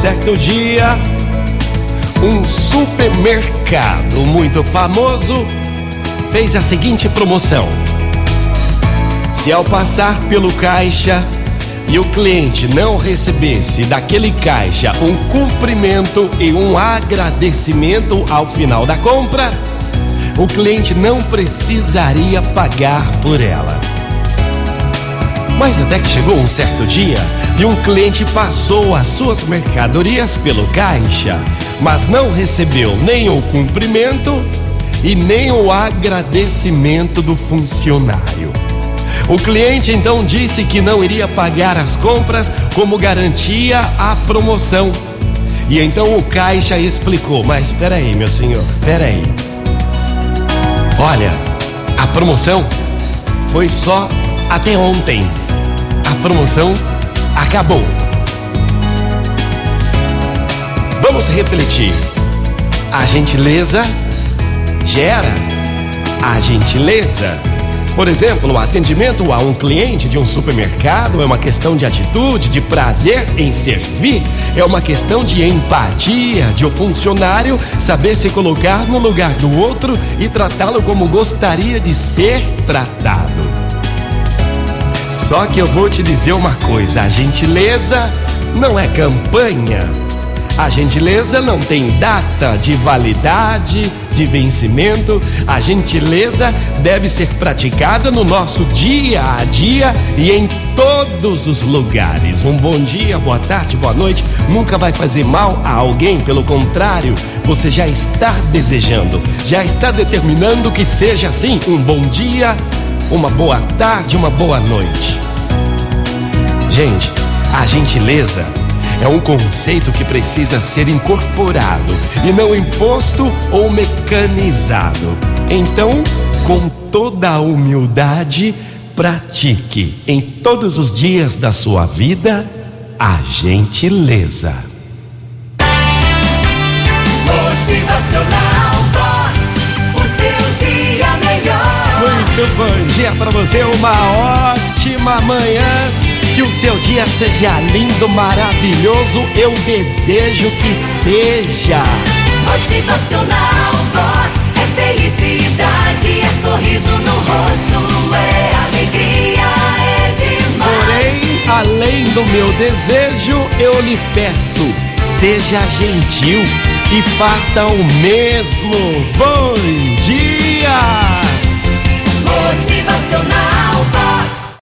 certo dia, um supermercado muito famoso fez a seguinte promoção: se ao passar pelo caixa e o cliente não recebesse daquele caixa um cumprimento e um agradecimento ao final da compra, o cliente não precisaria pagar por ela. Mas até que chegou um certo dia e um cliente passou as suas mercadorias pelo caixa, mas não recebeu nem o cumprimento e nem o agradecimento do funcionário. O cliente então disse que não iria pagar as compras como garantia a promoção. E então o caixa explicou: Mas espera aí, meu senhor, espera aí. Olha, a promoção foi só até ontem. A promoção acabou. Vamos refletir. A gentileza gera a gentileza. Por exemplo, o atendimento a um cliente de um supermercado é uma questão de atitude, de prazer em servir, é uma questão de empatia, de o funcionário saber se colocar no lugar do outro e tratá-lo como gostaria de ser tratado. Só que eu vou te dizer uma coisa: a gentileza não é campanha. A gentileza não tem data de validade, de vencimento. A gentileza deve ser praticada no nosso dia a dia e em todos os lugares. Um bom dia, boa tarde, boa noite nunca vai fazer mal a alguém, pelo contrário, você já está desejando, já está determinando que seja assim. Um bom dia, uma boa tarde, uma boa noite. Gente, a gentileza é um conceito que precisa ser incorporado e não imposto ou mecanizado. Então, com toda a humildade, pratique em todos os dias da sua vida a gentileza. Bom dia para você, uma ótima manhã. Que o seu dia seja lindo, maravilhoso. Eu desejo que seja. Motivacional Vox é felicidade, é sorriso no rosto, é alegria, é demais. Porém, além do meu desejo, eu lhe peço, seja gentil e faça o mesmo. Bom